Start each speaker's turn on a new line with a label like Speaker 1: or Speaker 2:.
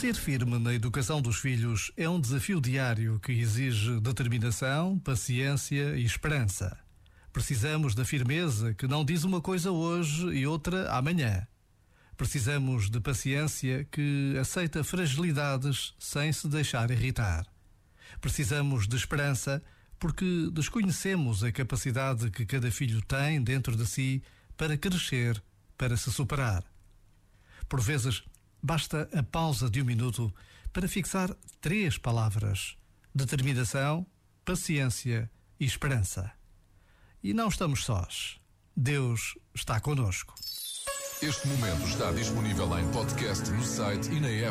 Speaker 1: Ser firme na educação dos filhos é um desafio diário que exige determinação, paciência e esperança. Precisamos da firmeza que não diz uma coisa hoje e outra amanhã. Precisamos de paciência que aceita fragilidades sem se deixar irritar. Precisamos de esperança porque desconhecemos a capacidade que cada filho tem dentro de si para crescer, para se superar. Por vezes, basta a pausa de um minuto para fixar três palavras: determinação, paciência e esperança. E não estamos sós. Deus está conosco.
Speaker 2: Este momento está disponível em podcast no site e na app.